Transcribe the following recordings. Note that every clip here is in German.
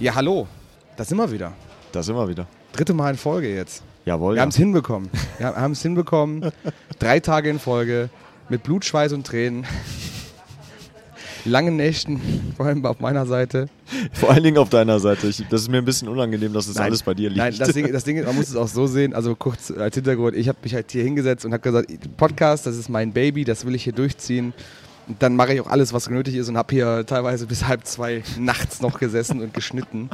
Ja, hallo. Da sind wir wieder. Da sind wir wieder. Dritte Mal in Folge jetzt. Jawohl. Wir ja. haben es hinbekommen. Wir haben es hinbekommen. Drei Tage in Folge mit Blut, Schweiß und Tränen. Langen Nächten, vor allem auf meiner Seite. Vor allen Dingen auf deiner Seite. Ich, das ist mir ein bisschen unangenehm, dass das Nein. alles bei dir liegt. Nein, das Ding, das Ding ist, man muss es auch so sehen, also kurz als Hintergrund, ich habe mich halt hier hingesetzt und habe gesagt, Podcast, das ist mein Baby, das will ich hier durchziehen. Und dann mache ich auch alles, was nötig ist und habe hier teilweise bis halb zwei nachts noch gesessen und geschnitten.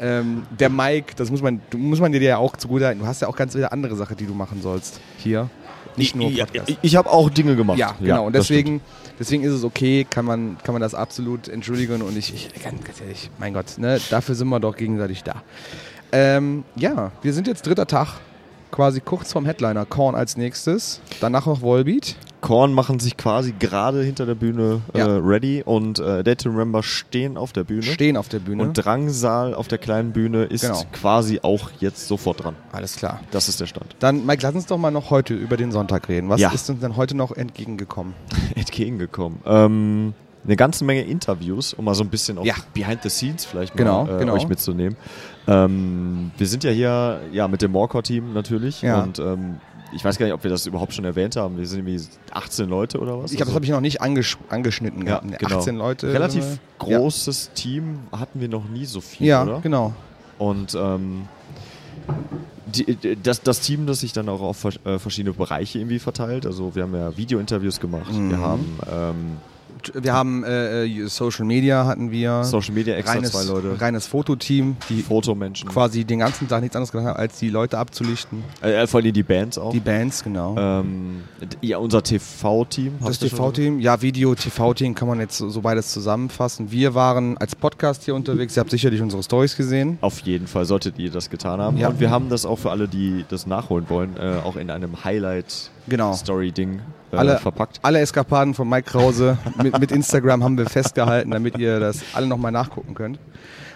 Ähm, der Mike, das muss man, muss man dir ja auch zugutehalten, du hast ja auch ganz wieder andere Sachen, die du machen sollst hier. Nicht nur ja, Podcast. ich ich habe auch Dinge gemacht. Ja, genau. und das stimmt. deswegen, deswegen ist es okay, kann man, kann man das absolut entschuldigen. Und ich, ich ganz, ganz ehrlich, mein Gott, ne, dafür sind wir doch gegenseitig da. Ähm, ja, wir sind jetzt dritter Tag, quasi kurz vorm Headliner. Korn als nächstes, danach noch Volbeat. Korn machen sich quasi gerade hinter der Bühne äh, Ja. ready und äh, Dead to Remember stehen auf der Bühne. Stehen auf der Bühne. Und Drangsal auf der kleinen Bühne ist Genau. quasi auch jetzt sofort dran. Alles klar. Das ist der Stand. Dann, Mike, lass uns doch mal noch heute über den Sonntag reden. Was Ja. ist uns denn heute noch entgegengekommen? Entgegengekommen. Ähm, eine ganze Menge Interviews, um mal so ein bisschen auch Ja. Behind the Scenes vielleicht Genau, mal äh, genau. euch mitzunehmen. Ähm, wir sind ja hier ja, mit dem Morcor-Team natürlich Ja. und ähm, ich weiß gar nicht, ob wir das überhaupt schon erwähnt haben. Wir sind irgendwie 18 Leute oder was? Ich glaube, das habe ich noch nicht angesch angeschnitten ja, gehabt. Genau. 18 Leute. Relativ äh, großes Team hatten wir noch nie so viel, Ja, oder? genau. Und ähm, die, das, das Team, das sich dann auch auf äh, verschiedene Bereiche irgendwie verteilt. Also wir haben ja Video-Interviews gemacht, Mhm. wir haben ähm, Wir haben äh, äh, Social Media hatten wir. Social Media extra reines, zwei Leute, reines Fototeam, die Fotomenschen, quasi den ganzen Tag nichts anderes gemacht haben, als die Leute abzulichten. äh, vor allem die Bands auch. Die Bands, genau. ähm, ja, unser TV-Team. das TV-Team, ja, Video-TV-Team kann man jetzt so, beides zusammenfassen. Wir waren als Podcast hier unterwegs. Ihr habt sicherlich unsere Stories gesehen. Auf jeden Fall solltet ihr das getan haben. Ja. Und wir haben das auch für alle, die das nachholen wollen, äh, auch in einem Highlight-Story-Ding Genau. äh, Alle- verpackt. Alle Eskapaden von Mike Krause mit, mit Instagram haben wir festgehalten, damit ihr das alle nochmal nachgucken könnt.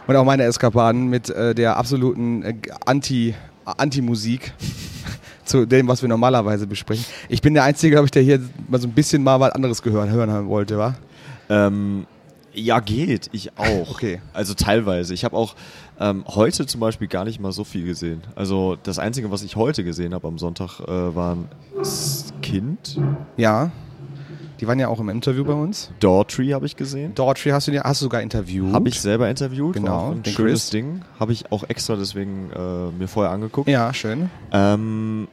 Und auch meine Eskapaden mit äh, der absoluten äh, Anti- Anti-Musik zu dem, was wir normalerweise besprechen. Ich bin der Einzige, glaube ich, der hier mal so ein bisschen mal was anderes gehören, hören wollte, wa? Ähm, ja, geht. Ich auch. Okay. Also teilweise. Ich habe auch ähm, heute zum Beispiel gar nicht mal so viel gesehen. Also das Einzige, was ich heute gesehen habe am Sonntag, äh, war ein Kind. Ja. Die waren ja auch im Interview bei uns. Daughtry habe ich gesehen. Daughtry hast du, dir- hast du sogar interviewt. Habe ich selber interviewt. Genau, ein schönes Chris. Ding. Habe ich auch extra deswegen äh, mir vorher angeguckt. Ja, schön. Ähm,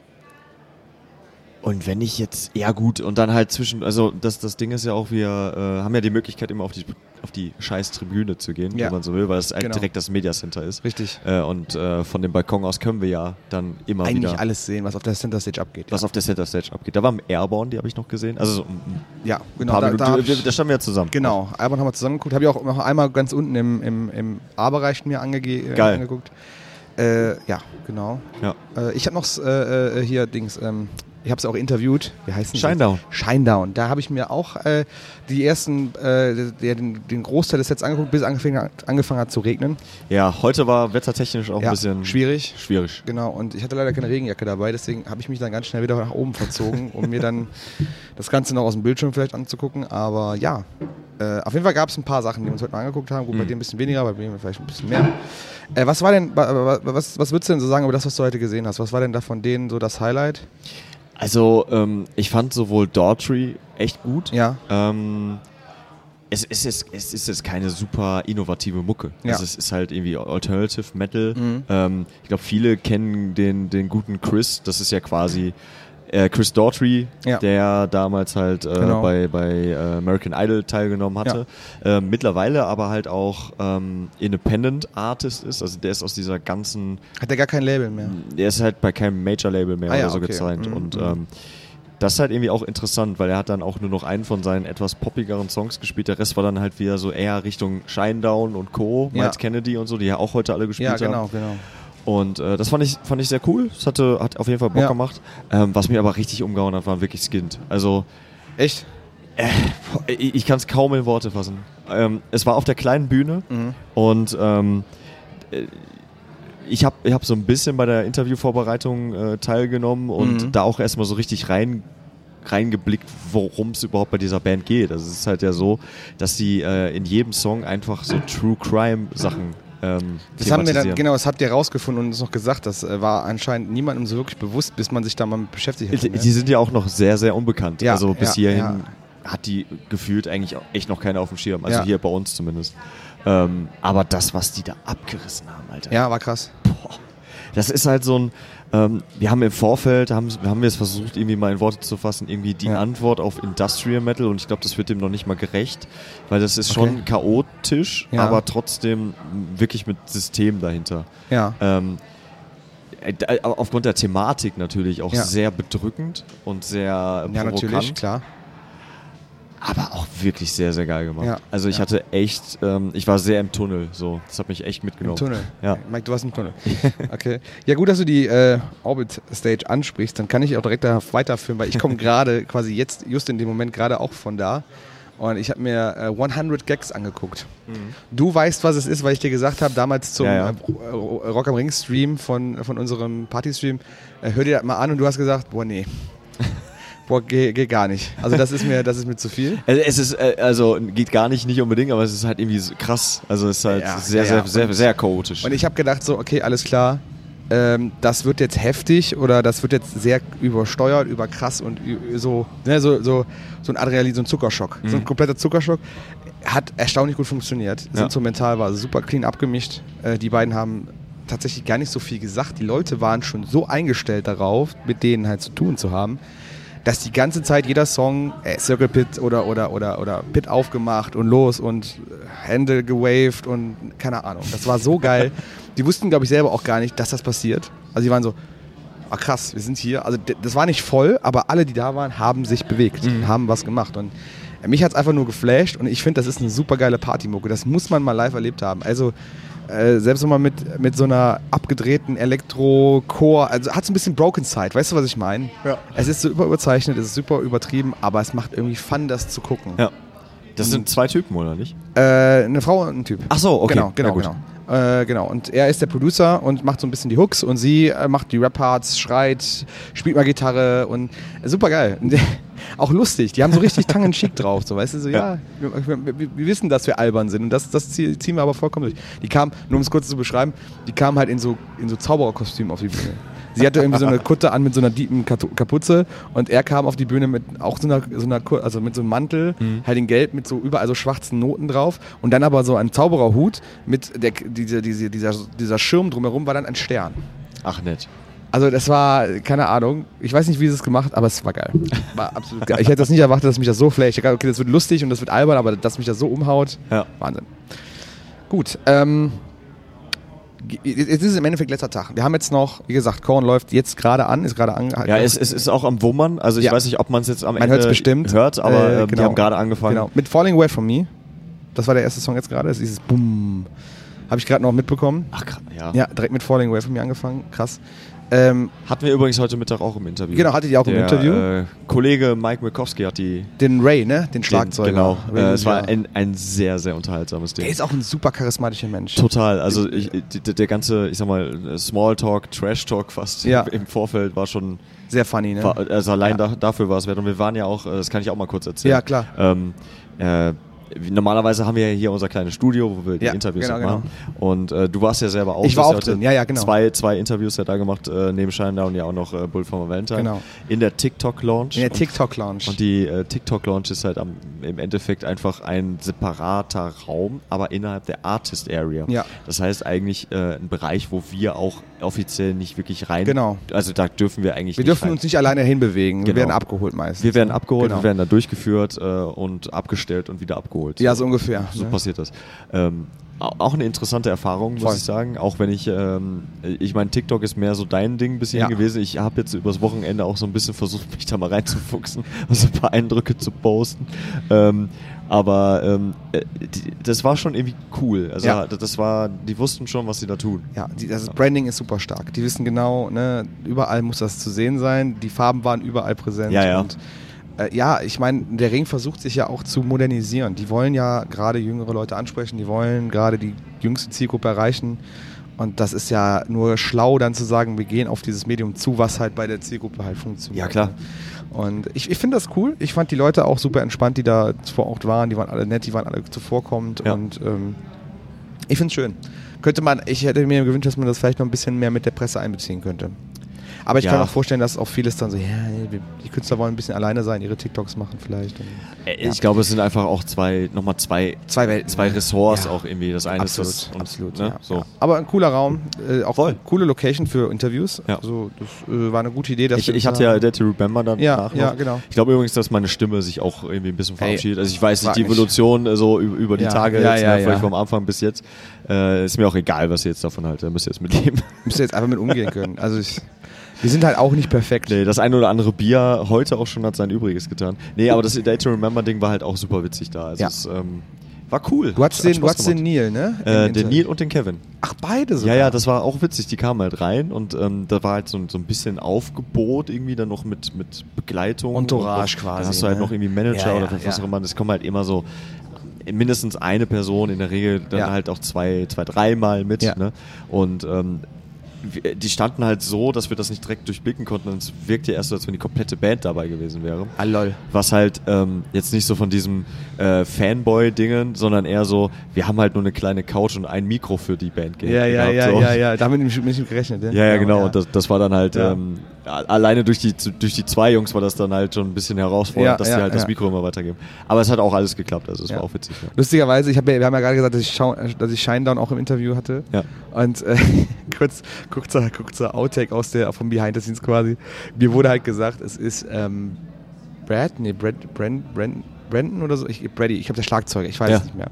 und wenn ich jetzt, ja gut, und dann halt zwischen, also das, das Ding ist ja auch, wir äh, haben ja die Möglichkeit immer auf die, auf die scheiß Tribüne zu gehen, Ja. wenn man so will, weil es halt Genau. direkt das Mediacenter ist. Richtig. Äh, und äh, von dem Balkon aus können wir ja dann immer Eigentlich wieder, alles sehen, was auf der Center Stage abgeht. was auf der Center Stage abgeht. Da war Airborne, die habe ich noch gesehen. Also so ja, genau. paar da, Minuten, da wir- da standen wir ja zusammen. Genau, Albert haben wir zusammen geguckt. Habe ich auch noch einmal ganz unten im, im, im A-Bereich mir angege äh, Geil. angeguckt. Äh, ja, genau. Ja. Äh, ich habe noch äh, äh, hier Dings, ähm, ich habe es auch interviewt. Wie heißt das? Shinedown. Shinedown. Da habe ich mir auch äh, die ersten, äh, den, den Großteil des Sets angeguckt, bis es angefangen hat, angefangen hat zu regnen. Ja, heute war wettertechnisch auch ja, ein bisschen schwierig. schwierig. Genau, und ich hatte leider keine Regenjacke dabei, deswegen habe ich mich dann ganz schnell wieder nach oben verzogen, um mir dann das Ganze noch aus dem Bildschirm vielleicht anzugucken. Aber ja, äh, auf jeden Fall gab es ein paar Sachen, die wir uns heute mal angeguckt haben. Gut, bei Mhm. dir ein bisschen weniger, bei mir vielleicht ein bisschen mehr. Äh, was war denn, wa- wa- was, was würdest du denn so sagen über das, was du heute gesehen hast? Was war denn da von denen so das Highlight? Also, ähm, ich fand sowohl Daughtry echt gut. Ja. Ähm, es, ist jetzt, es ist jetzt keine super innovative Mucke. Ja. Also es ist halt irgendwie Alternative Metal. Mhm. Ähm, ich glaube, viele kennen den, den guten Chris. Das ist ja quasi äh, Chris Daughtry, Ja. der damals halt äh, Genau. bei, bei äh, American Idol teilgenommen hatte. Äh, mittlerweile aber halt auch ähm, Independent Artist ist. Also der ist aus dieser ganzen Hat der gar kein Label mehr? der ist halt bei keinem Major-Label mehr Ah ja, oder so okay. gezeigt. Mhm, Und mhm. ähm, das ist halt irgendwie auch interessant, weil er hat dann auch nur noch einen von seinen etwas poppigeren Songs gespielt. Der Rest war dann halt wieder so eher Richtung Shinedown und Co., Ja. Miles Kennedy und so, die ja auch heute alle gespielt Ja, genau, haben. genau. Und äh, das fand ich, fand ich sehr cool. Das hatte, hat auf jeden Fall Bock Ja. gemacht. Ähm, was mir aber richtig umgehauen hat, waren wirklich Skint. Also Echt? ich, ich kann es kaum in Worte fassen. Ähm, es war auf der kleinen Bühne Mhm. und ähm, äh, ich habe ich hab so ein bisschen bei der Interviewvorbereitung äh, teilgenommen und Mhm. da auch erstmal so richtig rein reingeblickt, worum es überhaupt bei dieser Band geht. Also es ist halt ja so, dass die äh, in jedem Song einfach so True Crime Sachen ähm, Das haben wir dann, genau, das habt ihr rausgefunden und uns noch gesagt. Das äh, war anscheinend niemandem so wirklich bewusst, bis man sich da mal mit beschäftigt hat. Die, ne? die sind ja auch noch sehr, sehr unbekannt. Ja, also bis ja, hierhin ja. hat die gefühlt eigentlich auch echt noch keiner auf dem Schirm. Also hier bei uns zumindest. Ähm, aber das, was die da abgerissen haben, Alter. ja, war krass. Das ist halt so ein, ähm, wir haben im Vorfeld, haben, haben wir es versucht, irgendwie mal in Worte zu fassen, irgendwie die Ja. Antwort auf Industrial Metal und ich glaube, das wird dem noch nicht mal gerecht, weil das ist Okay. schon chaotisch, Ja. aber trotzdem wirklich mit System dahinter. Ja. Ähm, äh, da- aufgrund der Thematik natürlich auch Ja. sehr bedrückend und sehr Ja, provokant, natürlich, klar. Aber auch wirklich sehr, sehr geil gemacht. Ja. Also ich Ja. hatte echt, ähm, ich war sehr im Tunnel, so, das hat mich echt Im mitgenommen. Tunnel. Ja. Mike, du warst im Tunnel. Okay. Ja, gut, dass du die äh, Orbit Stage ansprichst. Dann kann ich auch direkt da weiterführen, weil ich komme gerade quasi jetzt, just in dem Moment, gerade auch von da. Und ich habe mir äh, 100 Gags angeguckt. Du weißt, was es ist, weil ich dir gesagt habe, damals zum Mhm. Ja, ja. Äh, Rock am Ring Stream von, von unserem Party-Stream, äh, hör dir das mal an und du hast gesagt, boah, nee. Boah, geht geh gar nicht. Also das ist mir, das ist mir zu viel. Also Es ist, äh, also geht gar nicht, nicht unbedingt, aber es ist halt irgendwie krass. Also es ist halt Ja, sehr, ja, sehr, sehr, Und- sehr chaotisch. Und ich habe gedacht so, okay, alles klar, ähm, das wird jetzt heftig oder das wird jetzt sehr übersteuert, überkrass und so, ne, so, so, so ein Adrenalin, so ein Zuckerschock. So ein kompletter Zuckerschock. Hat erstaunlich gut funktioniert. Ja. Instrumental war super clean abgemischt. Äh, die beiden haben tatsächlich gar nicht so viel gesagt. Die Leute waren schon so eingestellt darauf, mit denen halt zu tun zu haben, dass die ganze Zeit jeder Song äh, Circle Pit oder, oder, oder, oder Pit aufgemacht und los und äh, Hände gewaved und keine Ahnung. Das war so geil. die wussten, glaube ich, selber auch gar nicht, dass das passiert. Also die waren so, ah krass, wir sind hier. Also das war nicht voll, aber alle, die da waren, haben sich bewegt, haben was gemacht. Und äh, mich hat es einfach nur geflasht und ich finde, das ist eine super geile Partymucke. Das muss man mal live erlebt haben. Also äh, selbst wenn man mit, mit so einer abgedrehten Elektro-Core, also hat so ein bisschen Broken Side, weißt du, was ich meine? Ja. Es ist super überzeichnet, es ist super übertrieben, aber es macht irgendwie Fun, das zu gucken. ja. Das sind zwei Typen, oder nicht? Äh, eine Frau und ein Typ. Ach so, okay. Genau, genau, Ja, genau. Äh, genau. Und er ist der Producer und macht so ein bisschen die Hooks und sie äh, macht die Rap-Parts, schreit, spielt mal Gitarre und super geil. Auch lustig. Die haben so richtig Tongue-in-Cheek drauf. So, weißt du, so, ja, wir, wir, wir, wir wissen, dass wir albern sind und das, das zie- ziehen wir aber vollkommen durch. Die kam, nur um es kurz zu beschreiben, die kam halt in so, in so Zaubererkostüm auf die Bühne. Sie hatte irgendwie so eine Kutte an mit so einer tiefen Katu- Kapuze und er kam auf die Bühne mit auch so einer, so einer also mit so einem Mantel, halt in Gelb mit so überall so schwarzen Noten drauf und dann aber so ein Zaubererhut mit der, diese, diese, dieser, dieser Schirm drumherum war dann ein Stern. Ach, nett. Also das war, keine Ahnung, ich weiß nicht, wie sie es gemacht, aber es war geil. War absolut geil. Ich hätte das nicht erwartet, dass mich das so flasht. Ich dachte, okay, das wird lustig und das wird albern, aber dass mich das so umhaut, Ja. Wahnsinn. Gut, ähm, jetzt ist es im Endeffekt letzter Tag. Wir haben jetzt noch, wie gesagt, Korn läuft jetzt gerade an, ist gerade an. Ja, es, es ist auch am Wummern. Also ich Ja. weiß nicht, ob man es jetzt am Man Ende hört's bestimmt. hört, aber Äh, ähm, die genau. haben gerade angefangen. Genau, mit Falling Away From Me. Das war der erste Song jetzt gerade, das ist dieses Boom. Habe ich gerade noch mitbekommen. Ach, ja. Ja, direkt mit Falling Away From Me angefangen, krass. Ähm, Hatten wir übrigens heute Mittag auch im Interview. Genau, hattet ihr auch im Der, Interview? Äh, Kollege Mike Mikowski hat die. den Ray, ne? Den Schlagzeuger. Den, genau. Ray Äh, es war ein, ein sehr, sehr unterhaltsames Ding. Der ist auch ein super charismatischer Mensch. Total. Also ich, die- der ganze, ich sag mal, Smalltalk, Trash-Talk fast Ja. im Vorfeld war schon, Sehr funny, ne? war, also allein Ja. da, dafür war es wert. Und wir waren ja auch, äh, das kann ich auch mal kurz erzählen. Ja, klar. Ähm, äh, Normalerweise haben wir ja hier unser kleines Studio, wo wir die Ja, Interviews genau, auch machen. Und äh, du warst ja selber auch. Ich war auch drin. Ja, ja, genau. Zwei, zwei Interviews ja da gemacht, äh, neben Shinedown und ja auch noch äh, Bull from Valentine. Genau. In der TikTok-Launch. In der Und- TikTok-Lounge. und die äh, TikTok-Launch ist halt am, im Endeffekt einfach ein separater Raum, aber innerhalb der Artist Area. Ja. Das heißt eigentlich äh, ein Bereich, wo wir auch offiziell nicht wirklich rein. Genau. Also da dürfen wir eigentlich Wir nicht dürfen rein. uns nicht alleine hinbewegen. Wir Genau. werden abgeholt meistens. wir werden abgeholt, Genau. wir werden da durchgeführt äh, und abgestellt und wieder abgeholt. Ja, so ungefähr. So ne? passiert das. Ähm, au- auch eine interessante Erfahrung, muss Voll. ich sagen. Auch wenn ich, ähm, ich meine, TikTok ist mehr so dein Ding bis hierhin Ja. gewesen. Ich habe jetzt übers Wochenende auch so ein bisschen versucht, mich da mal reinzufuchsen, also ein paar Eindrücke zu posten. Ähm, aber ähm, äh, die, das war schon irgendwie cool. Also Ja. das war, die wussten schon, was sie da tun. Ja, die, das Branding ist super stark. Die wissen genau, ne, überall muss das zu sehen sein. Die Farben waren überall präsent. Ja, ja. Und äh, ja, ich meine, der Ring versucht sich ja auch zu modernisieren. Die wollen ja gerade jüngere Leute ansprechen, die wollen gerade die jüngste Zielgruppe erreichen. Und das ist ja nur schlau, dann zu sagen, wir gehen auf dieses Medium zu, was halt bei der Zielgruppe halt funktioniert. Ja, klar. Und ich, ich finde das cool. Ich fand die Leute auch super entspannt, die da vor Ort waren. Die waren alle nett, die waren alle zuvorkommend. Ja. Und ähm, ich finde es schön. Könnte man, ich hätte mir gewünscht, dass man das vielleicht noch ein bisschen mehr mit der Presse einbeziehen könnte. Aber ich Ja. kann auch vorstellen, dass auch vieles dann so, ja, die Künstler wollen ein bisschen alleine sein, ihre TikToks machen vielleicht. Und Äh, Ich glaube, es sind einfach auch zwei, nochmal zwei, Zwei Welten. zwei Ressorts Ja. auch irgendwie. Das eine absolut, ist das und, absolut. Ne? Ja. So. Ja. Aber ein cooler Raum, äh, auch Voll. coole Location für Interviews. Ja. Also das äh, war eine gute Idee. Dass Ich, ich hatte ja. Dead to Remember danach Ja, ja, genau. Ich glaube übrigens, dass meine Stimme sich auch irgendwie ein bisschen verabschiedet. Also ich weiß nicht, die nicht. Evolution äh, so über, über die Ja, Tage ja, jetzt, ja, ne, vielleicht ja. vom Anfang bis jetzt. Äh, ist mir auch egal, was ihr jetzt davon haltet. Da müsst ihr jetzt mit leben. Müsst ihr jetzt einfach mit umgehen können. Also ich, wir sind halt auch nicht perfekt. Nee, das eine oder andere Bier heute auch schon hat sein Übriges getan. Nee, aber das Day to Remember Ding war halt auch super witzig da. Also Ja. es ähm, war cool. Du hattest Hat den, du hattest den. Neil, ne? Äh, den Neil und den Kevin. Ach, beide Ja, sogar. ja, das war auch witzig. Die kamen halt rein und ähm, da war halt so, so ein bisschen Aufgebot irgendwie dann noch mit, mit Begleitung. Entourage und, quasi, Dann hast du halt ne? noch irgendwie Manager Ja, ja, oder was ja. auch immer. Es kommen halt immer so mindestens eine Person, in der Regel dann Ja. halt auch zwei, zwei dreimal mit. Ja. Ne? Und ähm, die standen halt so, dass wir das nicht direkt durchblicken konnten und es wirkte erst so, als wenn die komplette Band dabei gewesen wäre. Ah, lol. Was halt ähm, jetzt nicht so von diesem äh, Fanboy-Dingen, sondern eher so, wir haben halt nur eine kleine Couch und ein Mikro für die Band Ja, ja, gehabt. ja, so. ja, ja. Damit bin ich nicht gerechnet. Ne? Ja, ja, genau. Und das, das war dann halt, Ja. ähm, alleine durch die, durch die zwei Jungs war das dann halt schon ein bisschen herausfordernd, Ja, dass ja, die halt das ja. Mikro immer weitergeben. Aber es hat auch alles geklappt, also es war auch witzig. Lustigerweise, ich hab wir haben ja gerade gesagt, dass ich, Schau, dass ich Shinedown auch im Interview hatte. Ja. Und äh, kurz, kurzer, kurzer Outtake aus der, vom Behind the Scenes quasi. Mir wurde halt gesagt, es ist ähm, Brad, nee, Brad, Brand, Brand, Brandon oder so, ich, Brady, ich habe der Schlagzeuger, ich weiß Ja. es nicht mehr.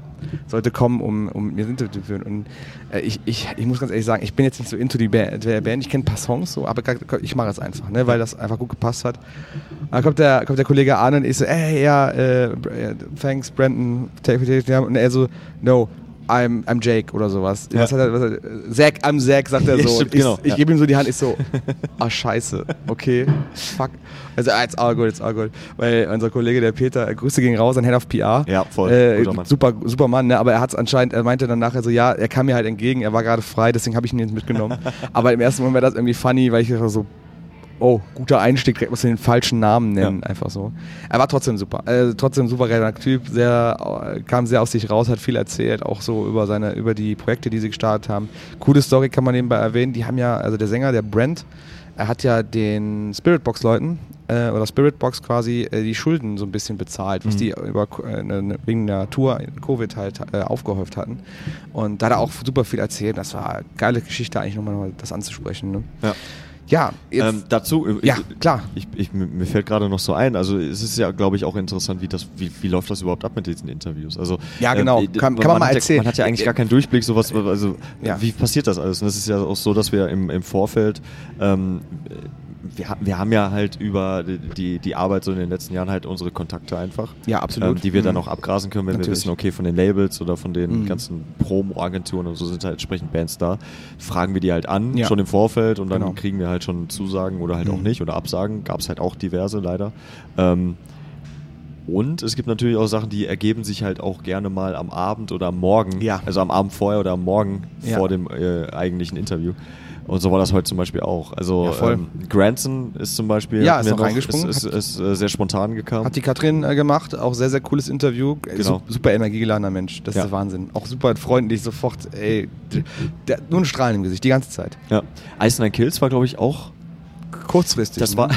Sollte kommen, um, um mir ein Interview zu führen. Und äh, ich, ich, ich muss ganz ehrlich sagen, ich bin jetzt nicht so into die Band, der Band. ich kenne ein paar Songs so, aber ich mache es einfach, ne, weil das einfach gut gepasst hat. Dann kommt der, kommt der Kollege an und ich so, ey, ja, äh, Br- thanks, Brandon, take, take, take. Und er so, no, I'm, I'm Jake oder sowas. Ja. Was hat er, was hat er, Zack, I'm Zack, sagt er so. stimmt, Und ich genau, ich ja. gebe ihm so die Hand, ich so, ah, scheiße, okay, fuck. Also, ah, it's all good, it's all good. Weil unser Kollege, der Peter, Grüße gehen raus, ein Head of PR. Ja, voll, Äh, Mann. super, super Mann, ne? aber er hat es anscheinend, er meinte dann nachher so, ja, er kam mir halt entgegen, er war gerade frei, deswegen habe ich ihn jetzt mitgenommen. aber im ersten Moment war das irgendwie funny, weil ich so, oh, guter Einstieg, direkt muss den falschen Namen nennen, Ja. einfach so. Er war trotzdem super, äh, trotzdem souveräner Typ, sehr, äh, kam sehr aus sich raus, hat viel erzählt, auch so über seine, über die Projekte, die sie gestartet haben. Coole Story kann man nebenbei erwähnen, die haben ja, also der Sänger, der Brent, er hat ja den Spiritbox-Leuten äh, oder Spiritbox quasi äh, die Schulden so ein bisschen bezahlt, was Mhm. die über, äh, ne- wegen der Tour in Covid halt äh, aufgehäuft hatten. Und da hat er auch super viel erzählt. Das war eine geile Geschichte, eigentlich nochmal noch mal das anzusprechen. Ne? Ja. Ja, Ähm, dazu, äh, ja, ich, klar. Ich, ich, mir fällt gerade noch so ein, also es ist ja, glaube ich, auch interessant, wie, das, wie, wie läuft das überhaupt ab mit diesen Interviews? Also, Ja, genau. äh, Kann- kann man mal hat erzählen. Ja, man hat ja eigentlich gar keinen Durchblick, sowas, also Ja. wie passiert das alles? Und es ist ja auch so, dass wir im, im Vorfeld, ähm, wir, wir haben ja halt über die, die Arbeit so in den letzten Jahren halt unsere Kontakte einfach. Ja, absolut. Ähm, die wir dann Mhm. auch abgrasen können, wenn wir Natürlich. wissen, okay, von den Labels oder von den Mhm. ganzen Promo-Agenturen und so sind halt entsprechend Bands da. Fragen wir die halt an, Ja. schon im Vorfeld und dann Genau. kriegen wir halt schon Zusagen oder halt auch Mhm. nicht oder Absagen. Gab es halt auch diverse leider. Ähm, und es gibt natürlich auch Sachen, die ergeben sich halt auch gerne mal am Abend oder am Morgen. Ja. Also am Abend vorher oder am Morgen Ja. vor dem äh, eigentlichen Interview. Und so war das heute zum Beispiel auch. Also Ja, voll. ähm, Granson ist zum Beispiel Ja, ist noch reingesprungen. Ist, ist, ist äh, sehr spontan gekommen. Hat die Katrin äh, gemacht, auch sehr, sehr cooles Interview. Äh, Genau. su- Super energiegeladener Mensch, das Ja. ist der Wahnsinn. Auch super freundlich, sofort, ey, der, nur ein Strahlen im Gesicht, die ganze Zeit. ja. Ice Nine Kills war, glaube ich, auch Kurzfristig. Das ne? war,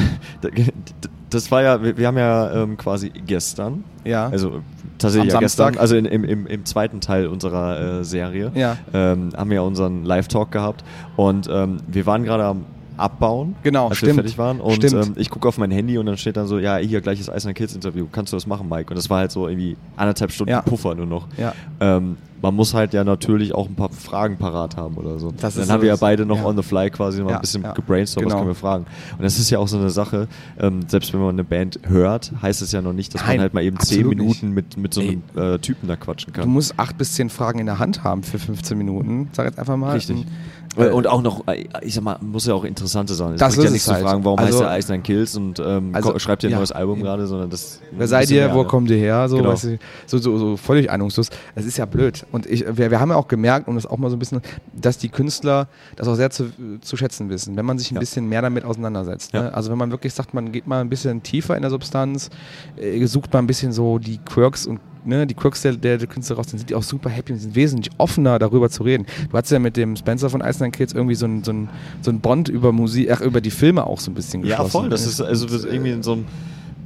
das war ja, wir wir haben ja ähm, quasi gestern, Ja. also tatsächlich ja gestern, Samstag. also in, im, im, im zweiten Teil unserer äh, Serie, Ja. ähm, haben wir ja unseren Live-Talk gehabt und ähm, wir waren gerade am Abbauen, Genau, als stimmt. wir fertig waren und ähm, ich gucke auf mein Handy und dann steht dann so, ja, hier gleiches Nine Kids Interview, kannst du das machen, Mike? Und das war halt so irgendwie anderthalb Stunden Ja. Puffer nur noch. Ja. Ähm, man muss halt ja natürlich auch ein paar Fragen parat haben oder so. Das dann haben wir ja beide noch ja. on the fly quasi noch Ja, ein bisschen ja. gebrainstormt, Genau. was können wir fragen. Und das ist ja auch so eine Sache, ähm, selbst wenn man eine Band hört, heißt es ja noch nicht, dass Nein, man halt mal eben zehn Minuten mit, mit so einem äh, Typen da quatschen Du kann. musst acht bis zehn Fragen in der Hand haben für 15 Minuten. Sag jetzt einfach mal. Richtig. Und, Und auch noch, äh, ich sag mal, muss ja auch interessante sein. Es Das bringt ja ist nichts es zu halt. fragen, warum Also- heißt der Nine Kills und ähm, Also, schreibt ihr ein ja. neues Album gerade, sondern das. Wer seid ihr? Wo kommt ihr her? So, Genau. weißt du, so, so, so völlig ahnungslos. Es ist ja blöd. Und ich, wir, wir haben ja auch gemerkt, um das auch mal so ein bisschen, dass die Künstler das auch sehr zu, zu schätzen wissen, wenn man sich ein Ja. bisschen mehr damit auseinandersetzt. Ne? Also wenn man wirklich sagt, man geht mal ein bisschen tiefer in der Substanz, äh, sucht mal ein bisschen so die Quirks und ne, die Crooks der, der, der Künstler raus sind, sind die auch super happy und sind wesentlich offener darüber zu reden. Du hattest ja mit dem Spencer von Iceland Kids irgendwie so ein, so ein, so ein Bond über Musik, ach, über die Filme auch so ein bisschen geschlossen. Ja, voll. Das ist also das ist irgendwie in so einem.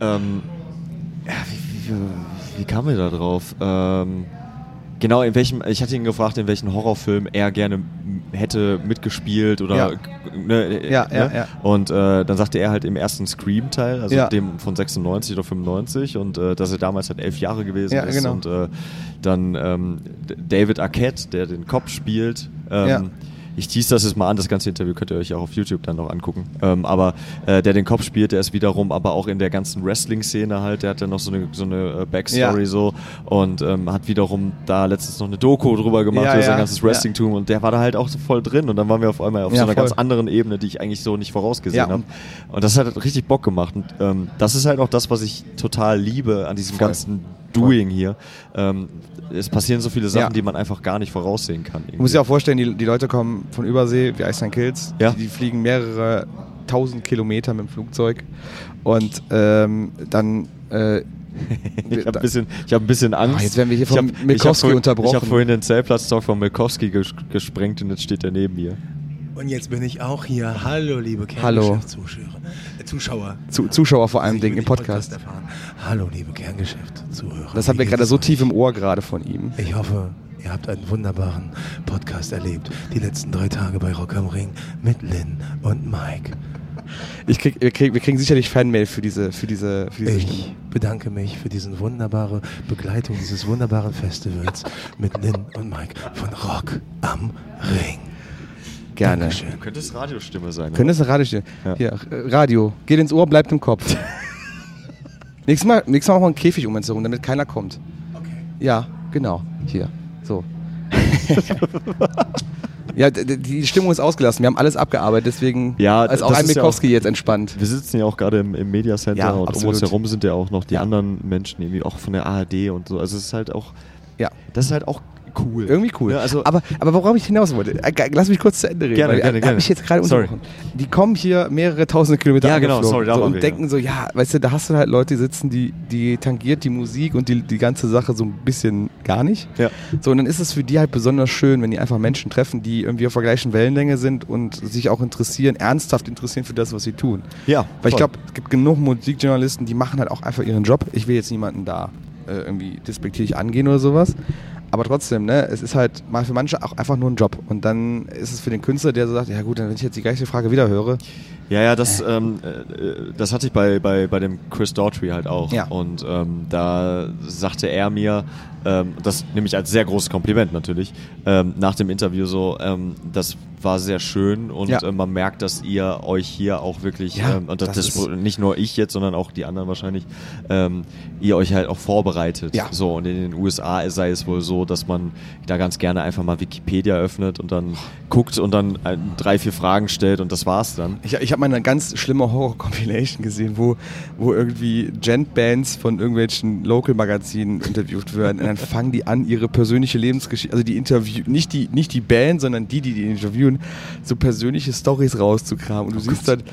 Ähm, ja, wie, wie, wie kam er da drauf? Ähm, genau, in welchem, ich hatte ihn gefragt, in welchem Horrorfilm er gerne hätte mitgespielt oder. Ja. Ne, Ja, ne? ja, ja. Und äh, dann sagte er halt im ersten Scream-Teil, also Ja. dem von 96 oder 95, und äh, dass er damals halt elf Jahre gewesen Ja, ist. genau. Und äh, dann ähm, David Arquette, der den Cop spielt. Ähm. Ich tease das jetzt mal an, das ganze Interview könnt ihr euch auch auf YouTube dann noch angucken. Ähm, aber äh, der den Kopf spielt, der ist wiederum aber auch in der ganzen Wrestling-Szene halt, der hat dann noch so eine, so eine äh, Backstory Ja. so und ähm, hat wiederum da letztens noch eine Doku drüber gemacht Ja, über sein ja, ganzes ja. Wrestling-Tum und der war da halt auch so voll drin und dann waren wir auf einmal auf Ja, so einer voll. ganz anderen Ebene, die ich eigentlich so nicht vorausgesehen Ja, habe. Und das hat richtig Bock gemacht und ähm, das ist halt auch das, was ich total liebe an diesem Voll. ganzen Doing hier. Ähm, es passieren so viele Sachen, Ja. die man einfach gar nicht voraussehen kann. Du musst dir auch vorstellen, die, die Leute kommen von Übersee, wie Iceland Kills. Ja. Die, die fliegen mehrere tausend Kilometer mit dem Flugzeug. Und ähm, dann. Äh, Ich habe ein bisschen, ich hab ein bisschen Angst. Ah, jetzt werden wir hier Ich von hab- ich hab Milkowski vorhin- unterbrochen. Ich habe vorhin den Zeltplatz-Talk von Milkowski ges gesprengt und jetzt steht er neben mir. Und jetzt bin ich auch hier. Hallo, liebe Hallo. Äh, Zuschauer. zu, Zuschauer vor allem Ich Ding will im den Podcast. Hallo, liebe Kerngeschäft-Zuhörer. Das haben wir gerade so euch? tief im Ohr gerade von ihm. Ich hoffe, ihr habt einen wunderbaren Podcast erlebt. Die letzten drei Tage bei Rock am Ring mit Lynn und Mike. Ich krieg, wir, krieg, wir kriegen sicherlich Fanmail für diese, für diese, für diese Stimme. Ich bedanke mich für diese wunderbare Begleitung dieses wunderbaren Festivals mit Lynn und Mike von Rock am Ring. Gerne. Dankeschön. Könnte es Radiostimme sein. Könnte es eine Radiostimme? Ja. Hier, Radio. Geht ins Ohr, bleibt im Kopf. Nächstes, Mal, nächstes Mal machen wir einen Käfig um uns herum, damit keiner kommt. Okay. Ja, genau. Hier. So. ja, die Stimmung ist ausgelassen. Wir haben alles abgearbeitet, deswegen Ja, ist auch ein ist ja Mikowski jetzt entspannt. Wir sitzen ja auch gerade im, im Media Center Ja, und um absolut. uns herum sind ja auch noch die Ja. anderen Menschen, irgendwie auch von der ARD und so. Also es ist halt auch, Ja. das ist halt auch cool. Irgendwie cool. Ja, also, aber, aber worauf ich hinaus wollte, äh, lass mich kurz zu Ende reden. Gerne, weil, gerne, äh, gerne. Hab mich jetzt gerade unterbrochen. Die kommen hier mehrere tausende Kilometer Ja, genau, sorry, so, und wir, denken so, ja, weißt du, da hast du halt Leute, die sitzen, die, die tangiert die Musik und die, die ganze Sache so ein bisschen gar nicht. ja. So, und dann ist es für die halt besonders schön, wenn die einfach Menschen treffen, die irgendwie auf der gleichen Wellenlänge sind und sich auch interessieren, ernsthaft interessieren für das, was sie tun. ja, Weil ich voll. glaube, es gibt genug Musikjournalisten, die machen halt auch einfach ihren Job. Ich will jetzt niemanden da äh, irgendwie despektierlich angehen oder sowas. Aber trotzdem, ne, es ist halt mal für manche auch einfach nur ein Job. Und dann ist es für den Künstler, der so sagt, ja gut, dann wenn ich jetzt die gleiche Frage wieder höre, Ja, ja, das, ähm, äh, das hatte ich bei, bei, bei dem Chris Daughtry halt auch. Ja. Und ähm, da sagte er mir, ähm, das nehme ich als sehr großes Kompliment natürlich, ähm, nach dem Interview so, ähm, das war sehr schön und Ja. äh, man merkt, dass ihr euch hier auch wirklich, Ja, ähm, und das, das ist- nicht nur ich jetzt, sondern auch die anderen wahrscheinlich, ähm, ihr euch halt auch vorbereitet. Ja. So, und in den USA sei es wohl so, dass man da ganz gerne einfach mal Wikipedia öffnet und dann guckt und dann äh, drei, vier Fragen stellt und das war's dann. Ich, ich habe mal eine ganz schlimme Horror-Compilation gesehen, wo, wo irgendwie Gent-Bands von irgendwelchen Local-Magazinen interviewt werden. Und dann fangen die an, ihre persönliche Lebensgeschichte, also die Interview, nicht die, nicht die Band, sondern die, die die interviewen, so persönliche Stories rauszukramen. Und du siehst dann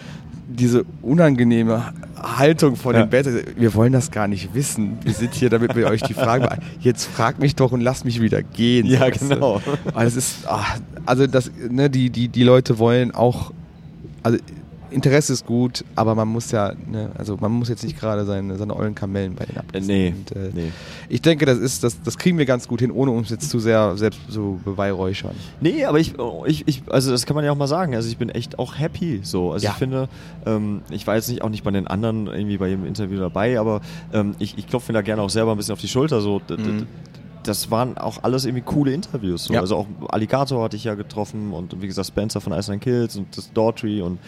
diese unangenehme Haltung von Ja. den Bands. Wir wollen das gar nicht wissen. Wir sind hier, damit wir euch die Frage beantworten. Jetzt frag mich doch und lass mich wieder gehen. Ja, weißt du? genau. Weil es ist, ah, also das, ne, die, die, die Leute wollen auch, also Interesse ist gut, aber man muss ja, ne, also man muss jetzt nicht gerade seine, seine ollen Kamellen bei den ablesen. nee, Und, äh, nee. Ich denke, das ist, das, das kriegen wir ganz gut hin, ohne uns jetzt zu sehr selbst so beweihräuchern. Nee, aber ich, ich, ich, also das kann man ja auch mal sagen. Also ich bin echt auch happy so. Also Ja. ich finde, ähm, ich war jetzt nicht auch nicht bei den anderen irgendwie bei jedem Interview dabei, aber ähm, ich, ich klopfe mir da gerne auch selber ein bisschen auf die Schulter. So, Mhm. Das waren auch alles irgendwie coole Interviews. So. Ja. Also auch Alligator hatte ich ja getroffen und wie gesagt Spencer von Iceland Kills und das Daughtry und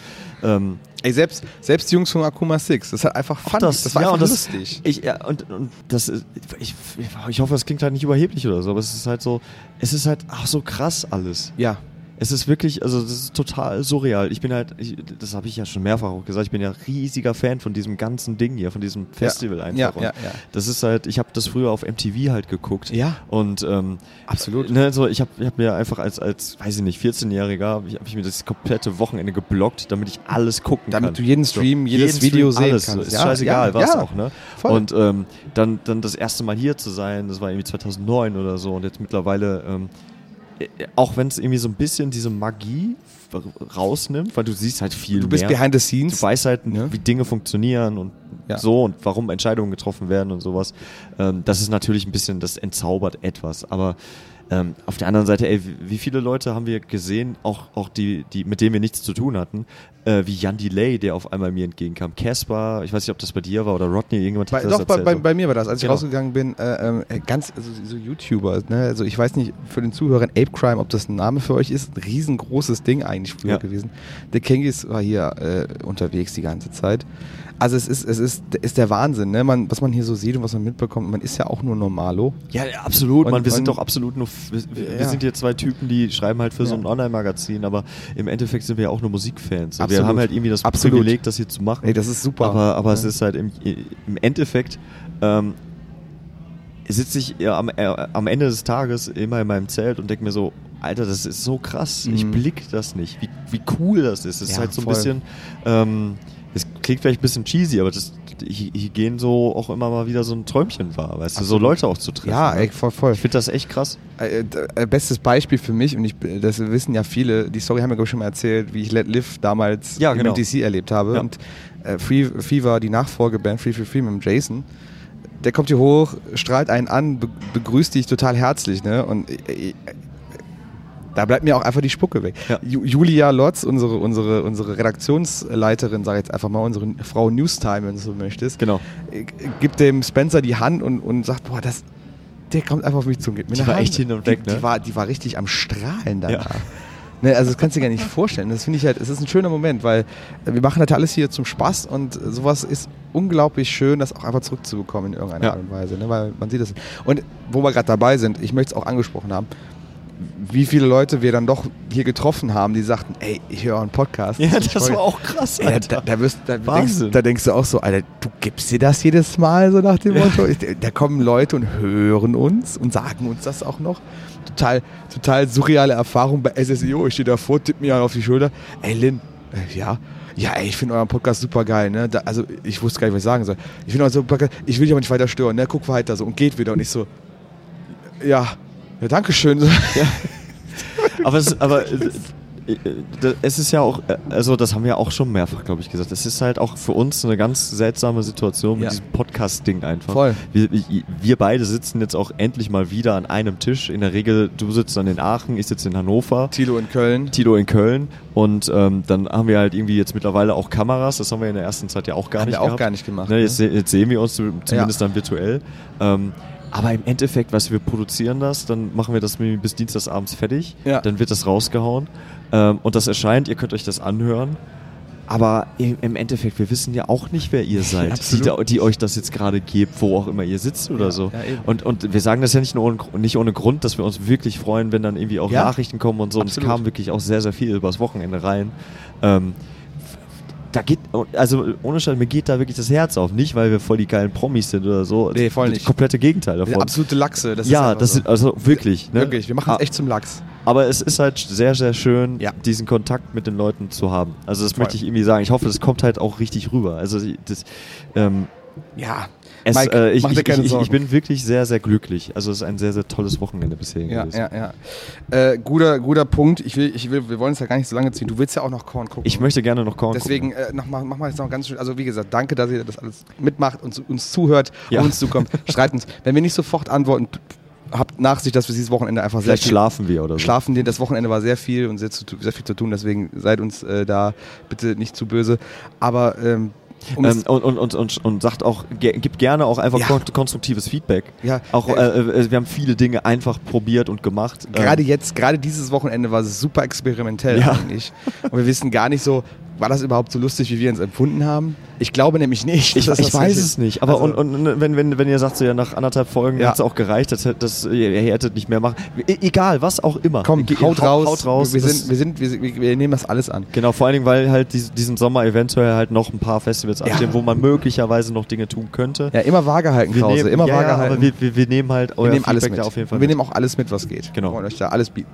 ähm, Ey, selbst, selbst die Jungs von Akuma Six, das hat einfach fun, das, war ja, einfach das, lustig. Ich, ja, und, und das ich, ich hoffe, das klingt halt nicht überheblich oder so, aber es ist halt so, es ist halt ach so krass alles. Ja, Es ist wirklich, also das ist total surreal. Ich bin halt, ich, das habe ich ja schon mehrfach auch gesagt, ich bin ja riesiger Fan von diesem ganzen Ding hier, von diesem Festival einfach. Ja, ja, ja. Das ist halt, ich habe das früher auf MTV halt geguckt. Ja. Und ähm, Absolut. Ne, so, ich habe ich hab mir einfach als, als, weiß ich nicht, 14-Jähriger, habe ich, hab ich mir das komplette Wochenende geblockt, damit ich alles gucken kann. Damit du jeden Stream, So, jedes jeden Video Stream, sehen alles. kannst. Ist Ja, scheißegal, ja, was ja. auch, ne? Voll. Und ähm, dann, dann das erste Mal hier zu sein, das war irgendwie 2009 oder so und jetzt mittlerweile, ähm, äh, auch wenn es irgendwie so ein bisschen diese Magie rausnimmt, weil du siehst halt viel Du bist mehr. behind the Du scenes. weißt halt, Ne? wie Dinge funktionieren und Ja. so und warum Entscheidungen getroffen werden und sowas. Ähm, das ist natürlich ein bisschen, das entzaubert etwas. Aber ähm, auf der anderen Seite, ey, wie- viele Leute haben wir gesehen, auch, auch die, die, mit denen wir nichts zu tun hatten, äh, wie Jan Delay, der auf einmal mir entgegenkam. Casper, ich weiß nicht, ob das bei dir war oder Rodney, irgendjemand Bei, hat das doch, bei, erzählt. bei, so. bei mir war das. Als ich Genau. rausgegangen bin, äh, äh, ganz, also so YouTuber, ne? Also ich weiß nicht, für den Zuhörern Ape Crime, ob das ein Name für euch ist, ein riesengroßes Ding eigentlich früher Ja. gewesen. Der Kengis war hier äh, unterwegs die ganze Zeit. Also es ist, es ist, ist der Wahnsinn, ne? Man, was man hier so sieht und was man mitbekommt, man ist ja auch nur Normalo. Ja, absolut, Und- Mann. Wir sind doch absolut nur. Wir, wir Ja. sind hier zwei Typen, die schreiben halt für so Ja. ein Online-Magazin, aber im Endeffekt sind wir ja auch nur Musikfans. So, Wir Absolut. haben halt irgendwie das Absolut. Privileg, das hier zu machen. Ey, das ist super. Aber, aber es Ja. ist halt im, im Endeffekt. Ähm, sitze ich ja am, äh, am Ende des Tages immer in meinem Zelt und denke mir so, Alter, das ist so krass. Ich Mhm. blick das nicht. Wie, wie cool das ist. Es ist halt so ein voll. bisschen. Ähm, es klingt vielleicht ein bisschen cheesy, aber das, hier, gehen so auch immer mal wieder so ein Träumchen wahr, weißt du, so. Leute auch zu treffen. Ja, ne? ey, voll, voll. Ich finde das echt krass. Äh, d- äh, bestes Beispiel für mich, und ich, das wissen ja viele, die Story haben wir, glaube ich, schon mal erzählt, wie ich Let Live damals Ja, im genau. MTC erlebt habe. Ja. Und äh, Free Fever, die Nachfolgeband Free Free Free mit dem Jason, der kommt hier hoch, strahlt einen an, be begrüßt dich total herzlich, ne? Und äh, äh, da bleibt mir auch einfach die Spucke weg. Ja. Ju Julia Lotz, unsere, unsere, unsere Redaktionsleiterin, sag ich jetzt einfach mal, unsere Frau Newstime, wenn du so möchtest, Genau. äh, gibt dem Spencer die Hand und, und sagt, boah, das, der kommt einfach auf mich zu mir Die war Hand. echt hin und weg, die, ne? Die war, die war richtig am Strahlen danach. Ja. Ne, also das kannst du dir gar nicht vorstellen. Das finde ich halt, es ist ein schöner Moment, weil wir machen das alles hier zum Spaß und sowas ist unglaublich schön, das auch einfach zurückzubekommen in irgendeiner Ja. Art und Weise. Ne? Weil man sieht das. Und wo wir gerade dabei sind, ich möchte es auch angesprochen haben, wie viele Leute wir dann doch hier getroffen haben, die sagten, ey, ich höre einen Podcast. Ja, das war auch krass, Ey, da, da, wirst, da, denkst, da denkst du auch so, Alter, du gibst dir das jedes Mal so nach dem Ja. Motto. Da kommen Leute und hören uns und sagen uns das auch noch. Total, total surreale Erfahrung bei SSIO. Ich stehe davor, tipp mir auf die Schulter. Ey, Lin, äh, ja. Ja, ey, ich finde euren Podcast super geil, ne? Da, also, ich wusste gar nicht, was ich sagen soll. Ich finde euren super geil. Ich will dich aber nicht weiter stören, ne? Guck weiter so und geht wieder. Und ich so, ja, ja, danke schön. Aber, es, aber äh, äh, es ist ja auch, äh, also das haben wir auch schon mehrfach, glaube ich, gesagt. Es ist halt auch für uns eine ganz seltsame Situation mit Ja. diesem Podcast-Ding einfach. Voll. Wir, wir beide sitzen jetzt auch endlich mal wieder an einem Tisch. In der Regel, du sitzt dann in Aachen, ich sitze in Hannover. Tilo in Köln. Tilo in Köln und ähm, dann haben wir halt irgendwie jetzt mittlerweile auch Kameras, das haben wir in der ersten Zeit ja auch gar Haben nicht wir auch gehabt. gar nicht gemacht, Ne, jetzt, ne? jetzt sehen wir uns zu- zumindest dann virtuell. Ähm, aber im Endeffekt, weißt du, wir produzieren das, dann machen wir das bis Dienstagsabends fertig, Ja. dann wird das rausgehauen ähm, und das erscheint, ihr könnt euch das anhören. Aber im Endeffekt, wir wissen ja auch nicht, wer ihr seid, die, Absolut. da, die euch das jetzt gerade gebt, wo auch immer ihr sitzt oder Ja, so. ja, und, und wir sagen das ja nicht, nur ohne, nicht ohne Grund, dass wir uns wirklich freuen, wenn dann irgendwie auch Ja. Nachrichten kommen und so. Und es Absolut. kam wirklich auch sehr, sehr viel übers Wochenende rein. Ähm, da geht, also ohne Scheiß, mir geht da wirklich das Herz auf. Nicht, weil wir voll die geilen Promis sind oder so. Nee, voll Das nicht. komplette Gegenteil davon. absolute Lachse. Das ja, das so. sind, also wirklich. Ne? Wirklich, wir machen es Ah, echt zum Lachs. Aber es ist halt sehr, sehr schön, Ja. diesen Kontakt mit den Leuten zu haben. Also das Voll. möchte ich irgendwie sagen. Ich hoffe, das kommt halt auch richtig rüber. Also das, ähm, Ja. Es, Mike, äh, ich, mach dir ich, keine ich, Sorgen. ich bin wirklich sehr, sehr glücklich. Also es ist ein sehr, sehr tolles Wochenende bisher Ja, gewesen. ja, ja. Äh, guter, guter Punkt. Ich will, ich will, wir wollen es ja gar nicht so lange ziehen. Du willst ja auch noch Korn gucken. Ich möchte gerne noch Korn Deswegen äh, noch mal, mach mal jetzt noch ganz schön. Also wie gesagt, danke, dass ihr das alles mitmacht und uns zuhört, Ja. auf uns zukommt. Schreibt uns. Wenn wir nicht sofort antworten, habt Nachsicht, dass wir dieses Wochenende einfach Vielleicht sehr viel schlafen wir oder so. schlafen. denn Das Wochenende war sehr viel und sehr, zu, sehr viel zu tun. Deswegen seid uns äh, da bitte nicht zu böse. Aber ähm, um Ähm, und, und, und, und, und sagt auch, ge gibt gerne auch einfach Ja. kon konstruktives Feedback. Ja, Auch, äh, äh, äh, wir haben viele Dinge einfach probiert und gemacht. Gerade Ähm, jetzt, gerade dieses Wochenende war es super experimentell Ja. eigentlich. Und wir wissen gar nicht so, war das überhaupt so lustig, wie wir uns empfunden haben? Ich glaube nämlich nicht. Ich, ich das weiß es nicht. Aber Also- und, und wenn, wenn, wenn ihr sagt, so ja, nach anderthalb Folgen Ja. hat es auch gereicht, dass, dass ihr, ihr hättet nicht mehr machen. E egal, was auch immer. Komm, Ge- haut raus. Haut raus. Wir, Das- sind, wir, sind, wir, wir, nehmen das alles an. Genau, vor allen Dingen, weil halt dies, diesen Sommer eventuell halt noch ein paar Festivals anstehen, wo man möglicherweise noch Dinge tun könnte. Ja, immer vage halten, Wir Krause. nehmen, immer ja, vage ja, halten. aber wir, wir, wir nehmen halt euer wir nehmen alles Feedback mit. da auf jeden Fall Und wir mit. nehmen auch alles mit, was geht. Genau. Wir wollen euch da alles bieten.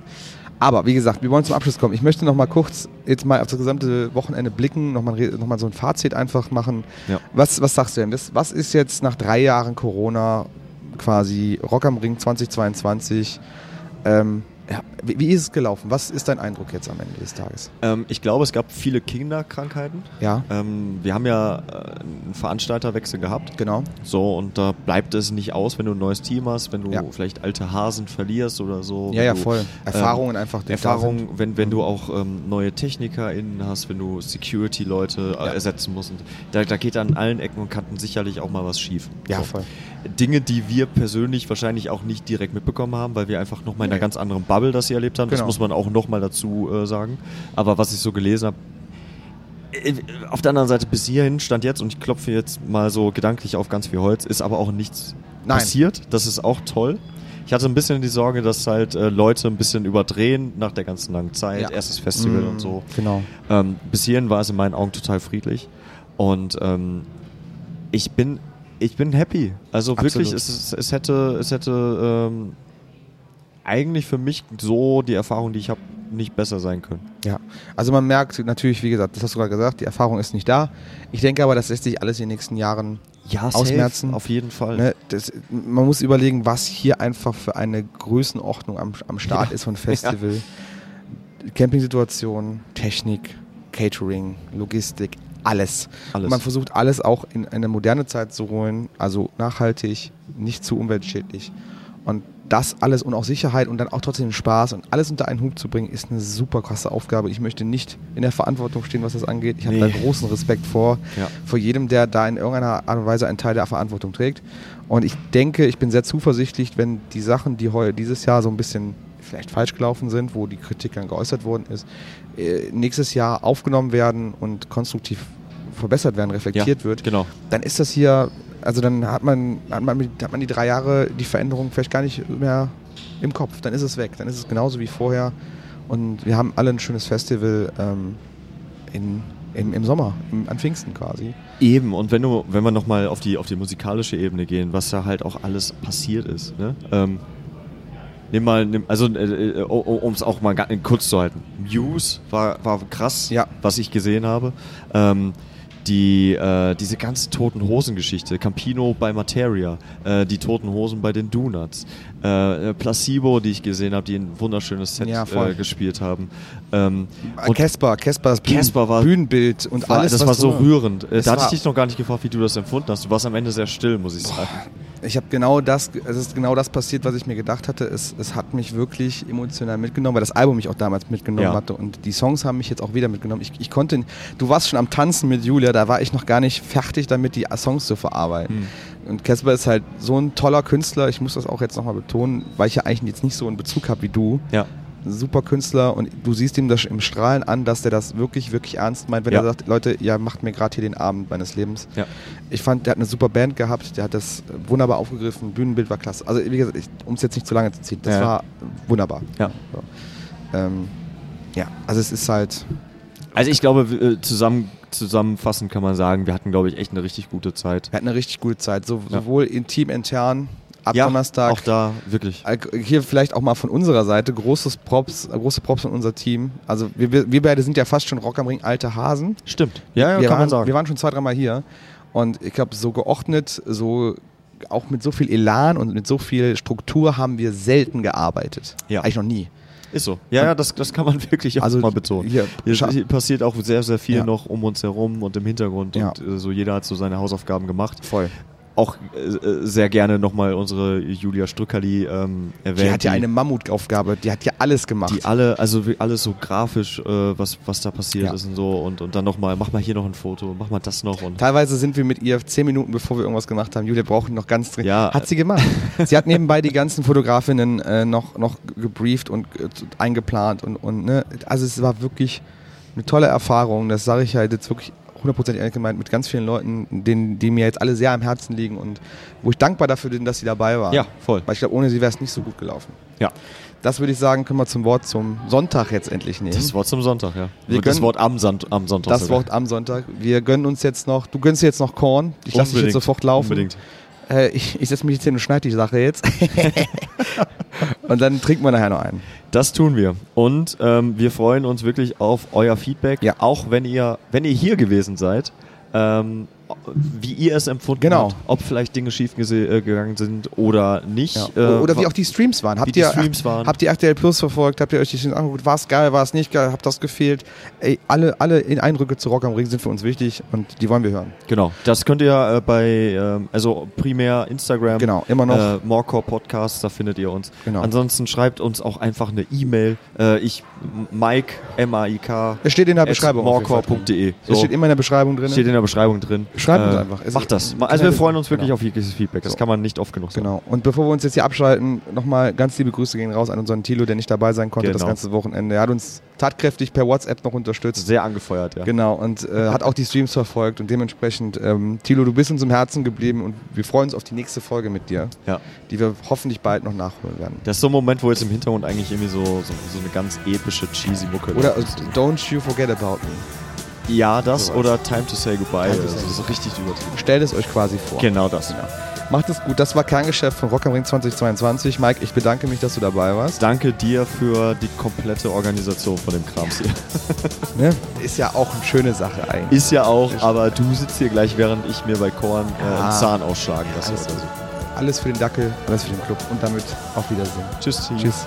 Aber wie gesagt, wir wollen zum Abschluss kommen. Ich möchte noch mal kurz jetzt mal auf das gesamte Wochenende blicken, noch mal, noch mal so ein Fazit einfach machen. Ja. Was, was sagst du denn? Das, was ist jetzt nach drei Jahren Corona quasi Rock am Ring 2022? Ähm, ja, wie, ist es gelaufen? Was ist dein Eindruck jetzt am Ende des Tages? Ähm, ich glaube, es gab viele Kinderkrankheiten. Ja, Ähm, wir haben ja äh, einen Veranstalterwechsel gehabt. genau. So, und da bleibt es nicht aus, wenn du ein neues Team hast, wenn du Ja. vielleicht alte Hasen verlierst oder so. Ja, ja, du, voll. ähm, Erfahrungen einfach. die da sind. Erfahrung, wenn, wenn du auch ähm, neue TechnikerInnen hast, wenn du Security-Leute äh, Ja. ersetzen musst. Und da, da geht an allen Ecken und Kanten sicherlich auch mal was schief. Ja, So. voll. Dinge, die wir persönlich wahrscheinlich auch nicht direkt mitbekommen haben, weil wir einfach nochmal in einer ganz anderen Bubble das hier erlebt haben. Das Genau. muss man auch nochmal dazu äh, sagen. Aber was ich so gelesen habe, äh, auf der anderen Seite bis hierhin stand jetzt, und ich klopfe jetzt mal so gedanklich auf ganz viel Holz, ist aber auch nichts Nein. passiert. Das ist auch toll. Ich hatte ein bisschen die Sorge, dass halt äh, Leute ein bisschen überdrehen nach der ganzen langen Zeit, Ja. erstes Festival Mm, und so. Genau. Ähm, bis hierhin war es in meinen Augen total friedlich. Und ähm, ich bin, ich bin happy. Also wirklich, Absolut. es, es, es hätte, es hätte ähm, eigentlich für mich so die Erfahrung, die ich habe, nicht besser sein können. Ja, also man merkt natürlich, wie gesagt, das hast du gerade gesagt, die Erfahrung ist nicht da. Ich denke aber, das lässt sich alles in den nächsten Jahren Ja, Ausmerzen. auf jeden Fall. Ne, das, man muss überlegen, was hier einfach für eine Größenordnung am, am Start Ja. ist von Festival. Campingsituation, Technik, Catering, Logistik, alles. Alles. Man versucht alles auch in eine moderne Zeit zu holen, also nachhaltig, nicht zu umweltschädlich. Und das alles und auch Sicherheit und dann auch trotzdem Spaß und alles unter einen Hut zu bringen, ist eine super krasse Aufgabe. Ich möchte nicht in der Verantwortung stehen, was das angeht. Ich habe Nee. da großen Respekt vor, Ja. vor jedem, der da in irgendeiner Art und Weise einen Teil der Verantwortung trägt. Und ich denke, ich bin sehr zuversichtlich, wenn die Sachen, die heu dieses Jahr so ein bisschen vielleicht falsch gelaufen sind, wo die Kritik dann geäußert worden ist, äh, nächstes Jahr aufgenommen werden und konstruktiv verbessert werden, reflektiert wird, Genau. dann ist das hier, also dann hat man, hat man, hat man die drei Jahre die Veränderung vielleicht gar nicht mehr im Kopf. Dann ist es weg. Dann ist es genauso wie vorher. Und wir haben alle ein schönes Festival ähm, in, im, im Sommer, im, an Pfingsten quasi. Eben, und wenn du, wenn wir nochmal auf die, auf die musikalische Ebene gehen, was da halt auch alles passiert ist, ne? Ähm, nimm mal, nimm, also äh, um es auch mal kurz zu halten. Muse war, war krass, Ja. was ich gesehen habe. Ähm, die, äh, diese ganze Toten Hosen-Geschichte, Campino bei Materia, äh, die Toten Hosen bei den Donuts, äh, Placebo, die ich gesehen habe, die ein wunderschönes Set Ja, äh, gespielt haben. Ähm, Und Casper, Caspers Bühnen, war- Bühnenbild und war, alles. das war so rührend. Äh, Da hatte ich dich noch gar nicht gefragt, wie du das empfunden hast. Du warst am Ende sehr still, muss ich sagen. Ich habe genau das, es ist genau das passiert, was ich mir gedacht hatte. Es, es hat mich wirklich emotional mitgenommen, weil das Album mich auch damals mitgenommen Ja. hatte und die Songs haben mich jetzt auch wieder mitgenommen. Ich, ich konnte, du warst schon am Tanzen mit Julia, da war ich noch gar nicht fertig damit, die Songs zu verarbeiten. Hm. Und Casper ist halt so ein toller Künstler, ich muss das auch jetzt nochmal betonen, weil ich ja eigentlich jetzt nicht so einen Bezug habe wie du. Ja. Ein Super Künstler und du siehst ihm das im Strahlen an, dass der das wirklich, wirklich ernst meint, wenn Ja. er sagt, Leute, ihr macht mir gerade hier den Abend meines Lebens. Ja. Ich fand, der hat eine super Band gehabt, der hat das wunderbar aufgegriffen, Bühnenbild war klasse. Also wie gesagt, um es jetzt nicht zu lange zu ziehen, das Ja. war wunderbar. Ja. So. Ähm, ja, also es ist halt, Also ich glaube, äh, zusammen, zusammenfassend kann man sagen, wir hatten, glaube ich, echt eine richtig gute Zeit. wir hatten eine richtig gute Zeit, so, Ja. sowohl intim, intern, ab ja, Donnerstag. auch da, wirklich. Hier vielleicht auch mal von unserer Seite großes Props, große Props an unser Team. Also wir, wir, beide sind ja fast schon Rock am Ring alte Hasen. Stimmt. Ja, ja wir, kann waren, man sagen. wir waren schon zwei, dreimal hier und ich glaube, so geordnet, so auch mit so viel Elan und mit so viel Struktur haben wir selten gearbeitet. Ja. Eigentlich noch nie. Ist so. Ja, ja, das, das kann man wirklich auch Also mal betonen. hier, Hier, passiert auch sehr, sehr viel Ja. noch um uns herum und im Hintergrund Ja. und äh, so jeder hat so seine Hausaufgaben gemacht. Voll. Auch äh, äh, sehr gerne nochmal unsere Julia Strückerli ähm, erwähnt. Die hat ja eine Mammutaufgabe, die hat ja alles gemacht. die alle, also alles so grafisch, äh, was, was da passiert Ja. ist und so und, und dann nochmal, mach mal hier noch ein Foto, mach mal das noch und Teilweise sind wir mit ihr zehn Minuten, bevor wir irgendwas gemacht haben. Julia braucht noch ganz dringend. Ja. Hat sie gemacht. sie hat nebenbei die ganzen Fotografinnen äh, noch, noch gebrieft und äh, eingeplant und, und ne? also es war wirklich eine tolle Erfahrung. Das sage ich halt jetzt wirklich hundertprozentig ehrlich gemeint mit ganz vielen Leuten, denen, die mir jetzt alle sehr am Herzen liegen und wo ich dankbar dafür bin, dass sie dabei waren. Ja, voll. Weil ich glaube, ohne sie wäre es nicht so gut gelaufen. Ja. Das würde ich sagen, können wir zum Wort zum Sonntag jetzt endlich nehmen. Das Wort zum Sonntag, ja. Wir das gönnen- Wort am, Sand, am Sonntag. Das sogar. Wort am Sonntag. Wir gönnen uns jetzt noch, du gönnst dir jetzt noch Korn. Ich lasse dich jetzt sofort laufen. Unbedingt. Äh, ich ich setze mich jetzt hin und schneide die Sache jetzt. und dann trinken wir nachher noch einen. Das tun wir. Und ähm, wir freuen uns wirklich auf euer Feedback, Ja. auch wenn ihr, wenn ihr hier gewesen seid. Ähm, wie ihr es empfunden Genau. habt, ob vielleicht Dinge schief äh, gegangen sind oder nicht. Ja. Äh, Oder wie wa- auch die Streams waren. Habt die ihr, Streams waren. Habt ihr RTL Plus verfolgt? Habt ihr euch die Streams angeguckt? War es geil? War es nicht geil? Habt das gefehlt? Ey, alle, alle in Eindrücke zu Rock am Ring sind für uns wichtig und die wollen wir hören. Genau, das könnt ihr äh, bei, ähm, also primär Instagram, Genau, immer noch. äh, Morecore Podcast, da findet ihr uns. Genau. Ansonsten schreibt uns auch einfach eine E-Mail. Äh, ich, Mike, M-A-I-K, Es steht in der Beschreibung. morecore.de. Es steht immer in der Beschreibung drin. Steht in der Beschreibung drin. Äh, Schreibt uns einfach. Es Macht das. Also wir Genau. freuen uns wirklich Genau. auf jegliches Feedback. Das So. kann man nicht oft genug sagen. Genau. Und bevor wir uns jetzt hier abschalten, nochmal ganz liebe Grüße gehen raus an unseren Tilo, der nicht dabei sein konnte das Genau. ganze Wochenende. Er hat uns tatkräftig per WhatsApp noch unterstützt. Sehr angefeuert, ja. Genau, und äh, hat auch die Streams verfolgt und dementsprechend, ähm, Tilo, du bist uns im Herzen geblieben und wir freuen uns auf die nächste Folge mit dir, ja. die wir hoffentlich bald noch nachholen werden. Das ist so ein Moment, wo jetzt im Hintergrund eigentlich irgendwie so, so, so eine ganz epische, cheesy Mucke Oder äh, Don't You Forget About Me. Ja, das sowas. oder Time to Say Goodbye. To Also Say das ist richtig übertrieben. Stellt es euch quasi vor. Genau das. Macht es gut. Das war Kerngeschäft von Rock am Ring 2022. Mike, ich bedanke mich, dass du dabei warst. Danke dir für die komplette Organisation von dem Krams hier. Ne? Ist ja auch eine schöne Sache eigentlich. Ist ja auch, aber du sitzt hier gleich, während ich mir bei Korn äh, einen Zahn ausschlagen lasse. Alles, oder so. alles für den Dackel, alles für den Club und damit auf Wiedersehen. Tschüss. Tschüss.